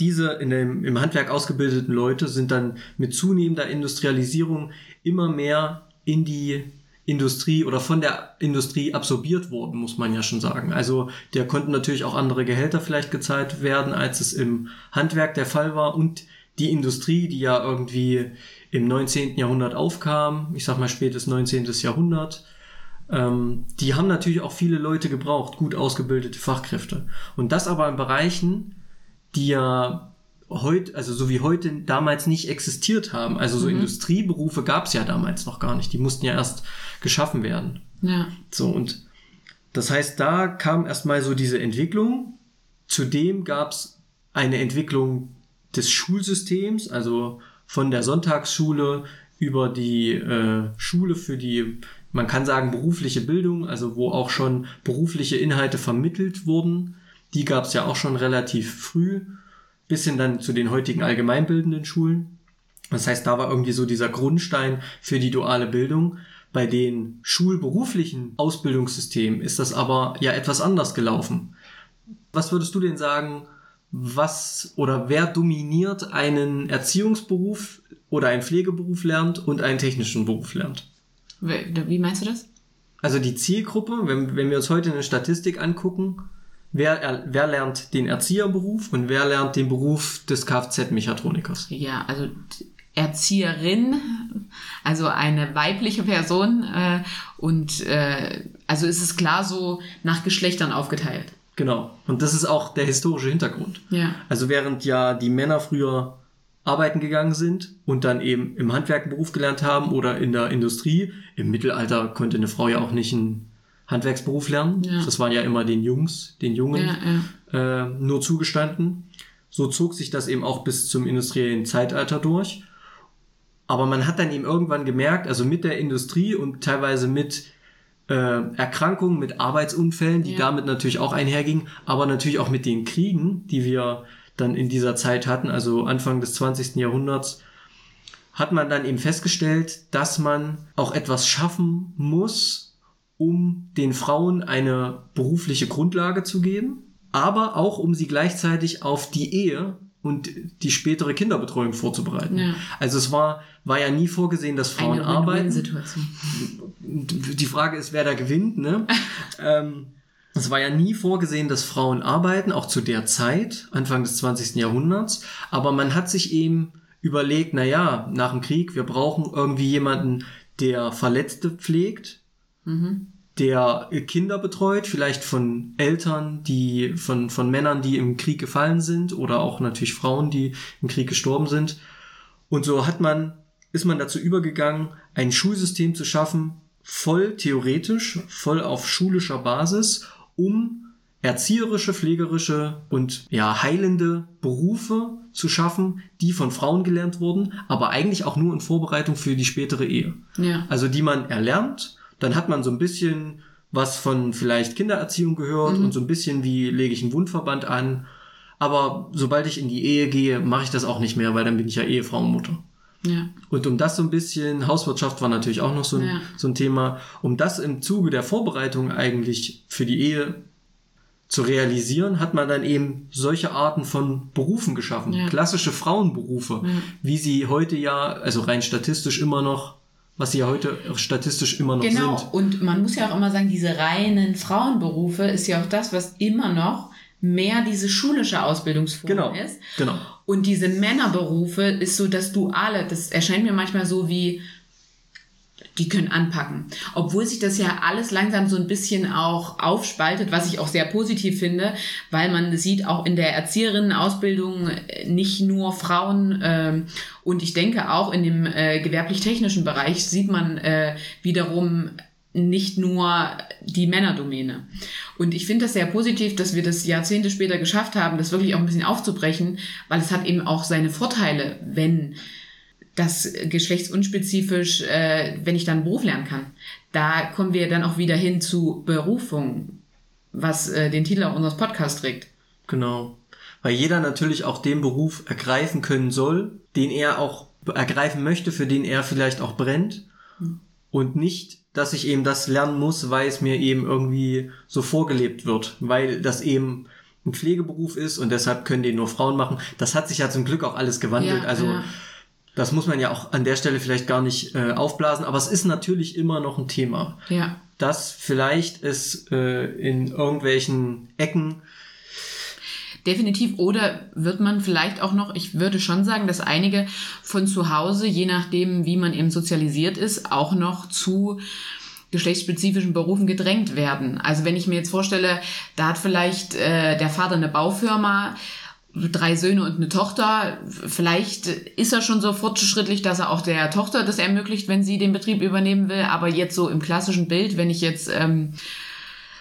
Diese in dem, im Handwerk ausgebildeten Leute sind dann mit zunehmender Industrialisierung immer mehr in die Industrie oder von der Industrie absorbiert worden, muss man ja schon sagen. Also der konnten natürlich auch andere Gehälter vielleicht gezahlt werden, als es im Handwerk der Fall war und die Industrie, die ja irgendwie im 19. Jahrhundert aufkam, ich sag mal spätes 19. Jahrhundert, ähm, die haben natürlich auch viele Leute gebraucht, gut ausgebildete Fachkräfte. Und das aber in Bereichen, die ja heute, also so wie heute damals nicht existiert haben. Also so mhm. Industrieberufe gab es ja damals noch gar nicht. Die mussten ja erst geschaffen werden. Ja. So, und das heißt, da kam erstmal so diese Entwicklung. Zudem gab es eine Entwicklung des Schulsystems, also von der Sonntagsschule über die äh, Schule für die, man kann sagen, berufliche Bildung, also wo auch schon berufliche Inhalte vermittelt wurden. Die gab es ja auch schon relativ früh bis hin dann zu den heutigen allgemeinbildenden Schulen. Das heißt, da war irgendwie so dieser Grundstein für die duale Bildung. Bei den schulberuflichen Ausbildungssystemen ist das aber ja etwas anders gelaufen. Was würdest du denn sagen, was oder wer dominiert einen Erziehungsberuf oder einen Pflegeberuf lernt und einen technischen Beruf lernt? Wie meinst du das? Also die Zielgruppe, wenn, wenn wir uns heute eine Statistik angucken, wer, wer lernt den Erzieherberuf und wer lernt den Beruf des Kfz-Mechatronikers? Ja, also Erzieherin, also eine weibliche Person äh, und äh, also ist es klar so nach Geschlechtern aufgeteilt. Genau. Und das ist auch der historische Hintergrund. Ja. Also während ja die Männer früher arbeiten gegangen sind und dann eben im Handwerk einen Beruf gelernt haben oder in der Industrie, im Mittelalter konnte eine Frau ja auch nicht einen Handwerksberuf lernen. Ja. Das waren ja immer den Jungs, den Jungen ja. Äh, nur zugestanden. So zog sich das eben auch bis zum industriellen Zeitalter durch. Aber man hat dann eben irgendwann gemerkt, also mit der Industrie und teilweise mit äh, Erkrankungen, mit Arbeitsunfällen, die damit natürlich auch einhergingen, aber natürlich auch mit den Kriegen, die wir dann in dieser Zeit hatten, also Anfang des 20. Jahrhunderts, hat man dann eben festgestellt, dass man auch etwas schaffen muss, um den Frauen eine berufliche Grundlage zu geben, aber auch um sie gleichzeitig auf die Ehe und die spätere Kinderbetreuung vorzubereiten. Ja. Also es war, war ja nie vorgesehen, dass Frauen eine arbeiten. Situation. Die Frage ist, wer da gewinnt. Ne? ähm, es war ja nie vorgesehen, dass Frauen arbeiten, auch zu der Zeit, Anfang des 20. Jahrhunderts. Aber man hat sich eben überlegt, na ja, nach dem Krieg, wir brauchen irgendwie jemanden, der Verletzte pflegt, mhm. Der Kinder betreut, vielleicht von Eltern, die, von, von Männern, die im Krieg gefallen sind oder auch natürlich Frauen, die im Krieg gestorben sind. Und so hat man, ist man dazu übergegangen, ein Schulsystem zu schaffen, voll theoretisch, voll auf schulischer Basis, um erzieherische, pflegerische und ja, heilende Berufe zu schaffen, die von Frauen gelernt wurden, aber eigentlich auch nur in Vorbereitung für die spätere Ehe. Ja. Also die man erlernt dann hat man so ein bisschen was von vielleicht Kindererziehung gehört mhm. und so ein bisschen wie lege ich einen Wundverband an. Aber sobald ich in die Ehe gehe, mache ich das auch nicht mehr, weil dann bin ich ja Ehefrau und Mutter. Ja. Und um das so ein bisschen, Hauswirtschaft war natürlich auch noch so ein, ja. so ein Thema, um das im Zuge der Vorbereitung eigentlich für die Ehe zu realisieren, hat man dann eben solche Arten von Berufen geschaffen. Ja. Klassische Frauenberufe, wie sie heute ja, also rein statistisch immer noch was sie ja heute statistisch immer noch genau. sind. Genau, und man muss ja auch immer sagen, diese reinen Frauenberufe ist ja auch das, was immer noch mehr diese schulische Ausbildungsform genau. ist. Genau. Und diese Männerberufe ist so das Duale. Das erscheint mir manchmal so wie die können anpacken. Obwohl sich das ja alles langsam so ein bisschen auch aufspaltet, was ich auch sehr positiv finde, weil man sieht auch in der Erzieherinnenausbildung äh, nicht nur Frauen ähm, und ich denke auch in dem äh, gewerblich-technischen Bereich sieht man äh, wiederum nicht nur die Männerdomäne. Und ich finde das sehr positiv, dass wir das Jahrzehnte später geschafft haben, das wirklich auch ein bisschen aufzubrechen, weil es hat eben auch seine Vorteile, wenn das geschlechtsunspezifisch, äh, wenn ich dann Beruf lernen kann. Da kommen wir dann auch wieder hin zu Berufung, was äh, den Titel auch unseres Podcasts trägt. Genau. Weil jeder natürlich auch den Beruf ergreifen können soll, den er auch ergreifen möchte, für den er vielleicht auch brennt. und nicht, dass ich eben das lernen muss, weil es mir eben irgendwie so vorgelebt wird, weil das eben ein Pflegeberuf ist und deshalb können den nur Frauen machen. Das hat sich ja zum Glück auch alles gewandelt. Ja, also ja. Das muss man ja auch an der Stelle vielleicht gar nicht äh, aufblasen, aber es ist natürlich immer noch ein Thema, Ja. dass vielleicht es äh, in irgendwelchen Ecken Definitiv. Oder wird man vielleicht auch noch, ich würde schon sagen, dass einige von zu Hause, je nachdem, wie man eben sozialisiert ist, auch noch zu geschlechtsspezifischen Berufen gedrängt werden. Also wenn ich mir jetzt vorstelle, da hat vielleicht äh, der Vater eine Baufirma, drei Söhne und eine Tochter. Vielleicht ist er schon so fortschrittlich, dass er auch der Tochter das ermöglicht, wenn sie den Betrieb übernehmen will. Aber jetzt so im klassischen Bild, wenn ich jetzt ähm,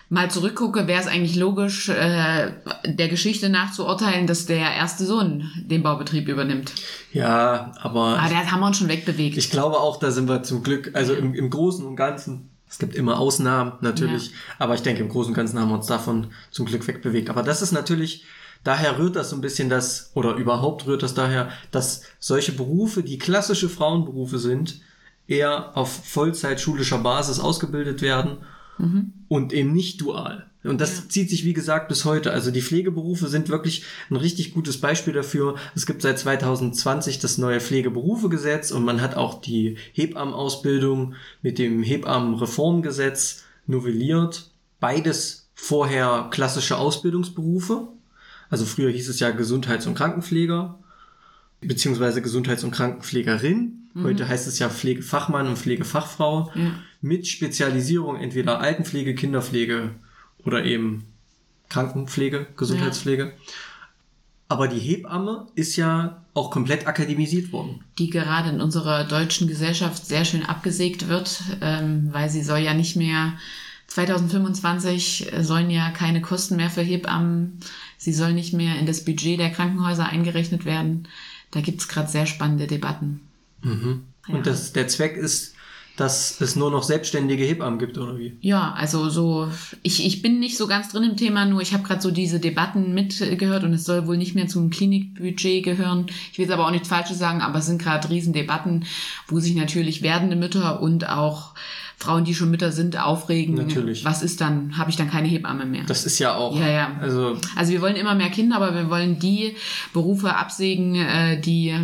mal zurückgucke, wäre es eigentlich logisch, äh, der Geschichte nachzuurteilen, dass der erste Sohn den Baubetrieb übernimmt. Ja, aber Aber da haben wir uns schon wegbewegt. ich glaube auch, da sind wir zum Glück, also im, im Großen und Ganzen, es gibt immer Ausnahmen natürlich, aber ich denke, im Großen und Ganzen haben wir uns davon zum Glück wegbewegt. Aber das ist natürlich, daher rührt das so ein bisschen das, oder überhaupt rührt das daher, dass solche Berufe, die klassische Frauenberufe sind, eher auf Vollzeit schulischer Basis ausgebildet werden und eben nicht dual. Und das zieht sich, wie gesagt, bis heute. Also die Pflegeberufe sind wirklich ein richtig gutes Beispiel dafür. Es gibt seit 2020 das neue Pflegeberufegesetz und man hat auch die Hebammenausbildung mit dem Hebammenreformgesetz novelliert. Beides vorher klassische Ausbildungsberufe. Also früher hieß es ja Gesundheits- und Krankenpfleger beziehungsweise Gesundheits- und Krankenpflegerin. Heute heißt es ja Pflegefachmann und Pflegefachfrau mit Spezialisierung entweder Altenpflege, Kinderpflege oder eben Krankenpflege, Gesundheitspflege. Aber die Hebamme ist ja auch komplett akademisiert worden. die gerade in unserer deutschen Gesellschaft sehr schön abgesägt wird, ähm, weil sie soll ja nicht mehr 2025 sollen ja keine Kosten mehr für Hebammen, sie soll nicht mehr in das Budget der Krankenhäuser eingerechnet werden. Da gibt's gerade sehr spannende Debatten. Ja. Und das, der Zweck ist, dass es nur noch selbstständige Hebammen gibt, oder wie? Ja, also so, ich, ich bin nicht so ganz drin im Thema, nur ich habe gerade so diese Debatten mitgehört und es soll wohl nicht mehr zum Klinikbudget gehören. Ich will jetzt aber auch nichts Falsches sagen, aber es sind gerade Riesendebatten, wo sich natürlich werdende Mütter und auch Frauen, die schon Mütter sind, aufregen. Natürlich. Was ist dann? Habe ich dann keine Hebamme mehr? Das ist ja auch. Ja, ja. Also, Also wir wollen immer mehr Kinder, aber wir wollen die Berufe absägen, äh, die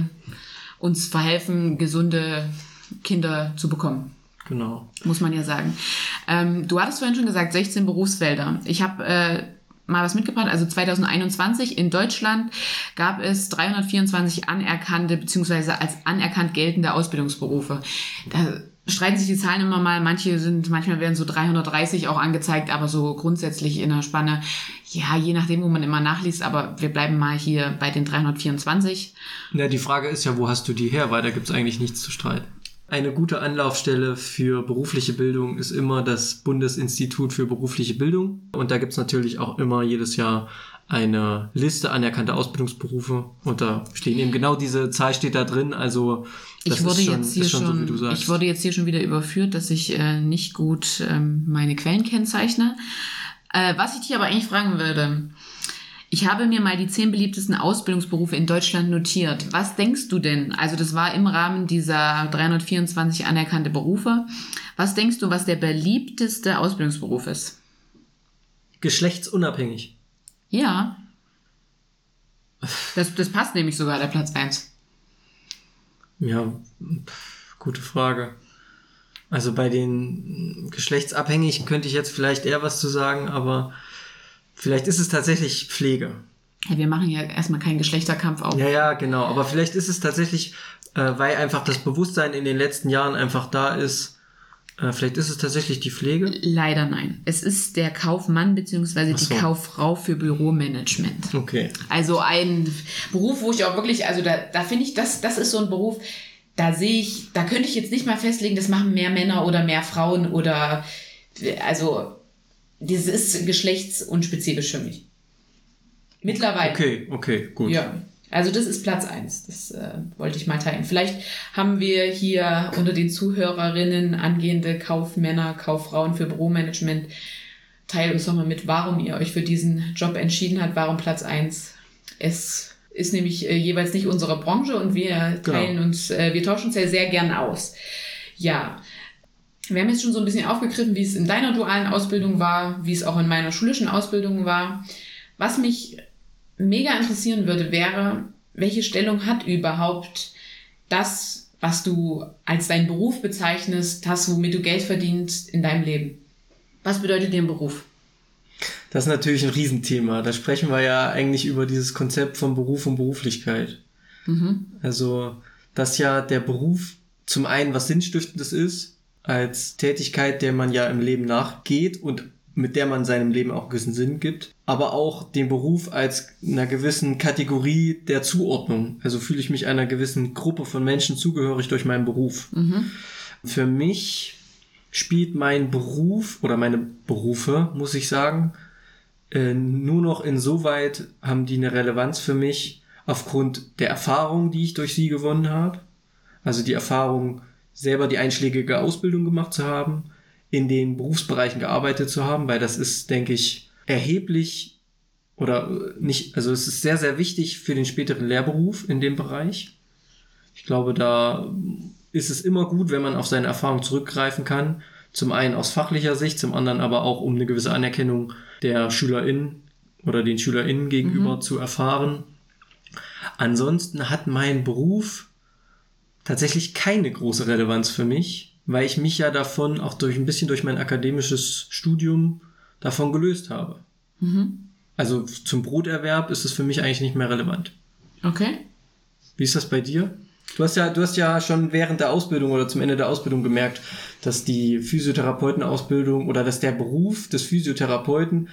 uns verhelfen, gesunde Kinder zu bekommen genau. muss man ja sagen. Ähm, du hattest vorhin schon gesagt, 16 Berufsfelder. Ich habe äh, mal was mitgebracht. Also 2021 in Deutschland gab es 324 anerkannte bzw. als anerkannt geltende Ausbildungsberufe. Da streiten sich die Zahlen immer mal. Manche sind, manchmal werden so 330 auch angezeigt, aber so grundsätzlich in der Spanne, ja, je nachdem, wo man immer nachliest, aber wir bleiben mal hier bei den 324. Ja, die Frage ist ja, wo hast du die her? Weil da gibt es eigentlich nichts zu streiten. Eine gute Anlaufstelle für berufliche Bildung ist immer das Bundesinstitut für berufliche Bildung. Und da gibt es natürlich auch immer jedes Jahr eine Liste anerkannter Ausbildungsberufe. Und da stehen eben genau diese Zahl steht da drin. Also das ich wurde ist schon, jetzt hier schon, so, wie du sagst. ich wurde jetzt hier schon wieder überführt, dass ich äh, nicht gut ähm, meine Quellen kennzeichne. Äh, was ich dich aber eigentlich fragen würde, ich habe mir mal die zehn beliebtesten Ausbildungsberufe in Deutschland notiert. Was denkst du denn? Also das war im Rahmen dieser 324 anerkannte Berufe. Was denkst du, was der beliebteste Ausbildungsberuf ist? Geschlechtsunabhängig. Ja. Das, das passt nämlich sogar, der Platz 1. Ja, pf, gute Frage. Also bei den geschlechtsabhängigen könnte ich jetzt vielleicht eher was zu sagen, aber vielleicht ist es tatsächlich Pflege. Ja, wir machen ja erstmal keinen Geschlechterkampf auf. Ja, ja, genau. Aber vielleicht ist es tatsächlich, äh, weil einfach das Bewusstsein in den letzten Jahren einfach da ist. Äh, vielleicht ist es tatsächlich die Pflege. Leider nein. Es ist der Kaufmann bzw. So. die Kauffrau für Büromanagement. Okay. Also ein Beruf, wo ich auch wirklich, also da, da finde ich, das, das ist so ein Beruf, da sehe ich, da könnte ich jetzt nicht mal festlegen, das machen mehr Männer oder mehr Frauen oder, also, das ist geschlechtsunspezifisch für mich. Mittlerweile. Okay, okay, gut. Ja. Also das ist Platz eins. Das äh, wollte ich mal teilen. Vielleicht haben wir hier unter den Zuhörerinnen angehende Kaufmänner, Kauffrauen für Büromanagement. Teilt uns doch mal mit, warum ihr euch für diesen Job entschieden habt, warum Platz eins. Es ist nämlich äh, jeweils nicht unsere Branche und wir teilen uns, äh, wir tauschen uns ja sehr gern aus. Ja. Wir haben jetzt schon so ein bisschen aufgegriffen, wie es in deiner dualen Ausbildung war, wie es auch in meiner schulischen Ausbildung war. Was mich mega interessieren würde, wäre, welche Stellung hat überhaupt das, was du als deinen Beruf bezeichnest, das, womit du Geld verdienst in deinem Leben? Was bedeutet dir ein Beruf? Das ist natürlich ein Riesenthema. Da sprechen wir ja eigentlich über dieses Konzept von Beruf und Beruflichkeit. Mhm. Also, dass ja der Beruf zum einen was Sinnstiftendes ist, als Tätigkeit, der man ja im Leben nachgeht und mit der man seinem Leben auch gewissen Sinn gibt, aber auch den Beruf als einer gewissen Kategorie der Zuordnung. Also fühle ich mich einer gewissen Gruppe von Menschen zugehörig durch meinen Beruf. Mhm. Für mich spielt mein Beruf oder meine Berufe, muss ich sagen, äh, nur noch insoweit haben die eine Relevanz für mich aufgrund der Erfahrung, die ich durch sie gewonnen habe. Also die Erfahrung, selber die einschlägige Ausbildung gemacht zu haben, in den Berufsbereichen gearbeitet zu haben, weil das ist, denke ich, erheblich oder äh, nicht, also es ist sehr, sehr wichtig für den späteren Lehrberuf in dem Bereich. Ich glaube, da ist es immer gut, wenn man auf seine Erfahrung zurückgreifen kann. Zum einen aus fachlicher Sicht, zum anderen aber auch, um eine gewisse Anerkennung der SchülerInnen oder den SchülerInnen gegenüber mhm. zu erfahren. Ansonsten hat mein Beruf tatsächlich keine große Relevanz für mich, weil ich mich ja davon auch durch ein bisschen durch mein akademisches Studium davon gelöst habe. Mhm. Also zum Broterwerb ist es für mich eigentlich nicht mehr relevant. Okay. Wie ist das bei dir? Du hast ja, du hast ja schon während der Ausbildung oder zum Ende der Ausbildung gemerkt, dass die Physiotherapeutenausbildung oder dass der Beruf des Physiotherapeuten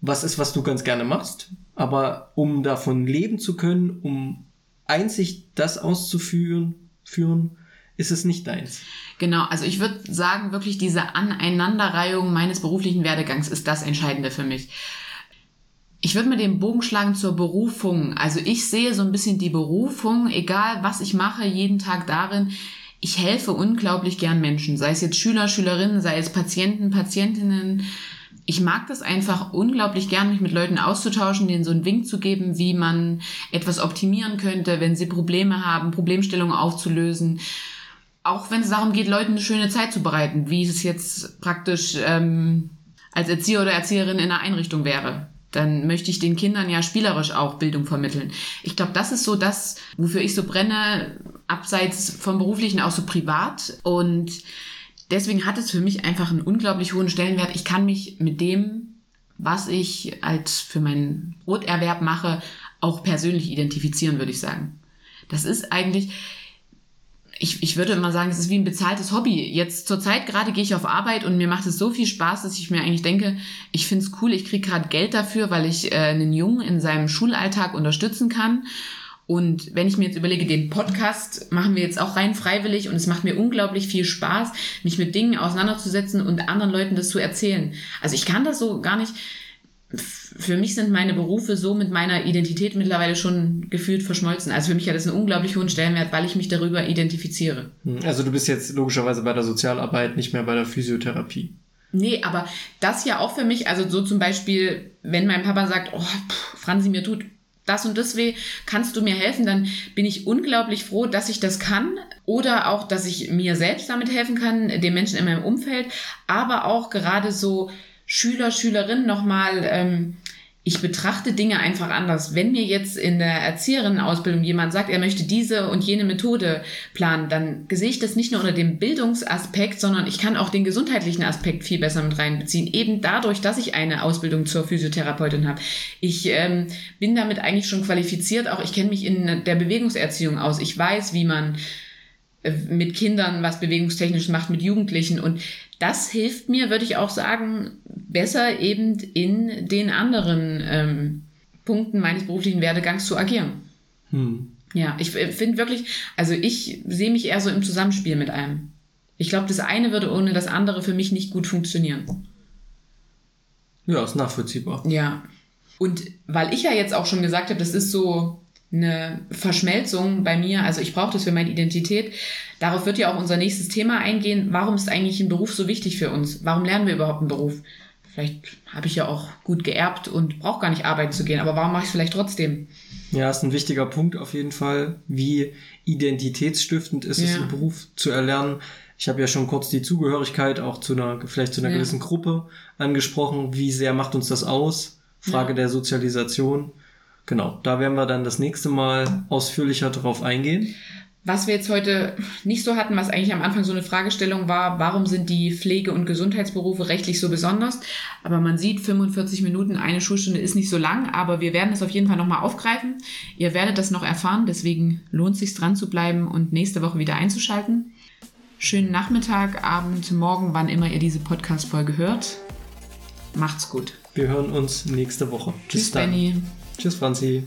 was ist, was du ganz gerne machst. Aber um davon leben zu können, um einzig das auszuführen, führen, ist es nicht deins. Genau, also ich würde sagen, wirklich diese Aneinanderreihung meines beruflichen Werdegangs ist das Entscheidende für mich. Ich würde mir den Bogen schlagen zur Berufung. Also ich sehe so ein bisschen die Berufung, egal was ich mache, jeden Tag darin, ich helfe unglaublich gern Menschen, sei es jetzt Schüler, Schülerinnen, sei es Patienten, Patientinnen, ich mag das einfach unglaublich gern, mich mit Leuten auszutauschen, denen so einen Wink zu geben, wie man etwas optimieren könnte, wenn sie Probleme haben, Problemstellungen aufzulösen. Auch wenn es darum geht, Leuten eine schöne Zeit zu bereiten, wie es jetzt praktisch ähm, als Erzieher oder Erzieherin in einer Einrichtung wäre. Dann möchte ich den Kindern ja spielerisch auch Bildung vermitteln. Ich glaube, das ist so das, wofür ich so brenne, abseits vom beruflichen auch so privat. Und deswegen hat es für mich einfach einen unglaublich hohen Stellenwert. Ich kann mich mit dem, was ich als für meinen Broterwerb mache, auch persönlich identifizieren, würde ich sagen. Das ist eigentlich, ich, ich würde immer sagen, es ist wie ein bezahltes Hobby. Jetzt zur Zeit gerade gehe ich auf Arbeit und mir macht es so viel Spaß, dass ich mir eigentlich denke, ich finde es cool, ich kriege gerade Geld dafür, weil ich äh, einen Jungen in seinem Schulalltag unterstützen kann. Und wenn ich mir jetzt überlege, den Podcast machen wir jetzt auch rein freiwillig und es macht mir unglaublich viel Spaß, mich mit Dingen auseinanderzusetzen und anderen Leuten das zu erzählen. Also ich kann das so gar nicht. Für mich sind meine Berufe so mit meiner Identität mittlerweile schon gefühlt verschmolzen. Also für mich hat das einen unglaublich hohen Stellenwert, weil ich mich darüber identifiziere. Hm, also du bist jetzt logischerweise bei der Sozialarbeit, nicht mehr bei der Physiotherapie. Nee, aber das ja auch für mich, also so zum Beispiel, wenn mein Papa sagt, oh, pff, Franzi, mir tut das und das weh, kannst du mir helfen, dann bin ich unglaublich froh, dass ich das kann oder auch, dass ich mir selbst damit helfen kann, den Menschen in meinem Umfeld, aber auch gerade so Schüler, Schülerinnen nochmal ähm, ich betrachte Dinge einfach anders. Wenn mir jetzt in der Erzieherinnenausbildung jemand sagt, er möchte diese und jene Methode planen, dann sehe ich das nicht nur unter dem Bildungsaspekt, sondern ich kann auch den gesundheitlichen Aspekt viel besser mit reinbeziehen. Eben dadurch, dass ich eine Ausbildung zur Physiotherapeutin habe. Ich ähm, bin damit eigentlich schon qualifiziert. Auch ich kenne mich in der Bewegungserziehung aus. Ich weiß, wie man äh, mit Kindern was bewegungstechnisch macht, mit Jugendlichen. Und das hilft mir, würde ich auch sagen, besser eben in den anderen ähm, Punkten meines beruflichen Werdegangs zu agieren. Hm. Ja, ich finde wirklich, also ich sehe mich eher so im Zusammenspiel mit einem. Ich glaube, das eine würde ohne das andere für mich nicht gut funktionieren. Ja, ist nachvollziehbar. Ja. Und weil ich ja jetzt auch schon gesagt habe, das ist so eine Verschmelzung bei mir. Also ich brauche das für meine Identität. Darauf wird ja auch unser nächstes Thema eingehen. Warum ist eigentlich ein Beruf so wichtig für uns? Warum lernen wir überhaupt einen Beruf? Vielleicht habe ich ja auch gut geerbt und brauche gar nicht arbeiten zu gehen, aber warum mache ich es vielleicht trotzdem? Ja, ist ein wichtiger Punkt auf jeden Fall. Wie identitätsstiftend ist ja. es, einen Beruf zu erlernen. Ich habe ja schon kurz die Zugehörigkeit auch zu einer, vielleicht zu einer ja. gewissen Gruppe angesprochen. Wie sehr macht uns das aus? Frage ja. der Sozialisation. Genau, da werden wir dann das nächste Mal ausführlicher drauf eingehen. Was wir jetzt heute nicht so hatten, was eigentlich am Anfang so eine Fragestellung war, warum sind die Pflege- und Gesundheitsberufe rechtlich so besonders? Aber man sieht, 45 Minuten, eine Schulstunde ist nicht so lang, aber wir werden es auf jeden Fall nochmal aufgreifen. Ihr werdet das noch erfahren, deswegen lohnt es sich dran zu bleiben und nächste Woche wieder einzuschalten. Schönen Nachmittag, Abend, Morgen, wann immer ihr diese Podcast-Folge hört. Macht's gut. Wir hören uns nächste Woche. Tschüss, Benny. Tschüss, Franzi.